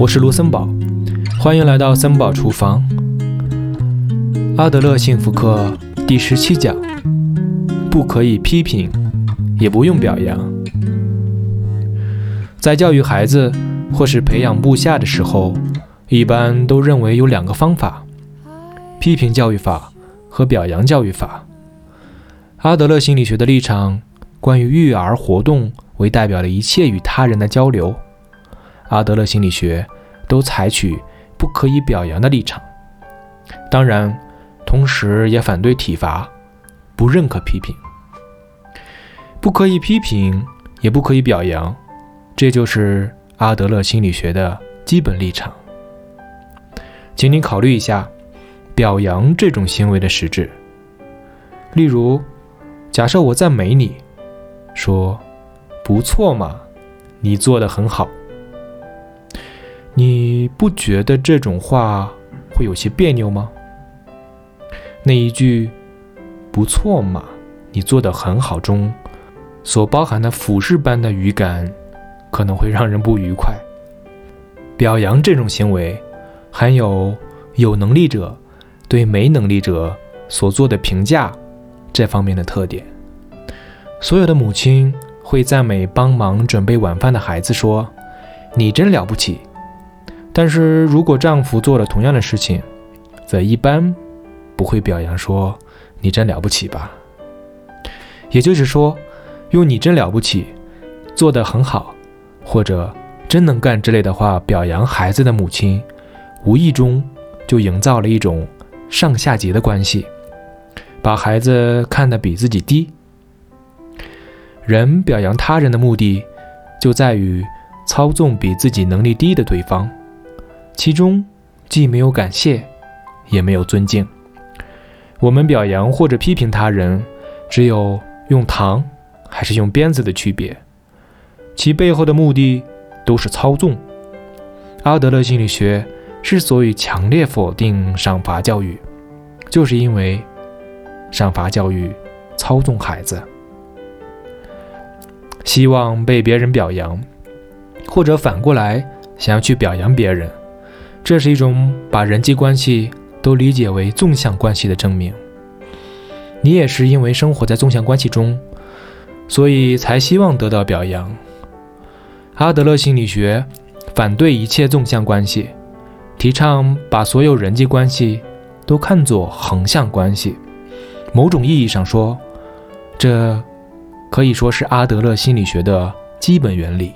我是卢森堡，欢迎来到森堡厨房。阿德勒幸福课第十七讲：不可以批评，也不用表扬。在教育孩子或是培养部下的时候，一般都认为有两个方法：批评教育法和表扬教育法。阿德勒心理学的立场，关于育儿活动为代表的一切与他人的交流。阿德勒心理学都采取不可以表扬的立场，当然，同时也反对体罚，不认可批评。不可以批评，也不可以表扬，这就是阿德勒心理学的基本立场。请你考虑一下，表扬这种行为的实质。例如。假设我赞美你，说“不错嘛，你做的很好”，不觉得这种话会有些别扭吗？那一句“不错嘛，你做的很好”中所包含的俯视般的语感，可能会让人不愉快。表扬这种行为，含有有能力者对没能力者所做的评价。这方面的特点，所有的母亲会赞美帮忙准备晚饭的孩子，说：“你真了不起。”但是如果丈夫做了同样的事情，则一般不会表扬说：“你真了不起吧。”也就是说，用“你真了不起，做得很好”或者“真能干”之类的话表扬孩子的母亲，无意中就营造了一种上下级的关系。把孩子看得比自己低。人表扬他人的目的，就在于操纵比自己能力低的对方，其中既没有感谢，也没有尊敬。我们表扬或者批评他人，只有用糖还是用鞭子的区别，其背后的目的都是操纵。阿德勒心理学之所以强烈否定赏罚教育，就是因为。赏罚教育操纵孩子，希望被别人表扬，或者反过来想要去表扬别人，这是一种把人际关系都理解为纵向关系的证明。你也是因为生活在纵向关系中，所以才希望得到表扬。阿德勒心理学反对一切纵向关系，提倡把所有人际关系都看作横向关系。某种意义上说，这可以说是阿德勒心理学的基本原理。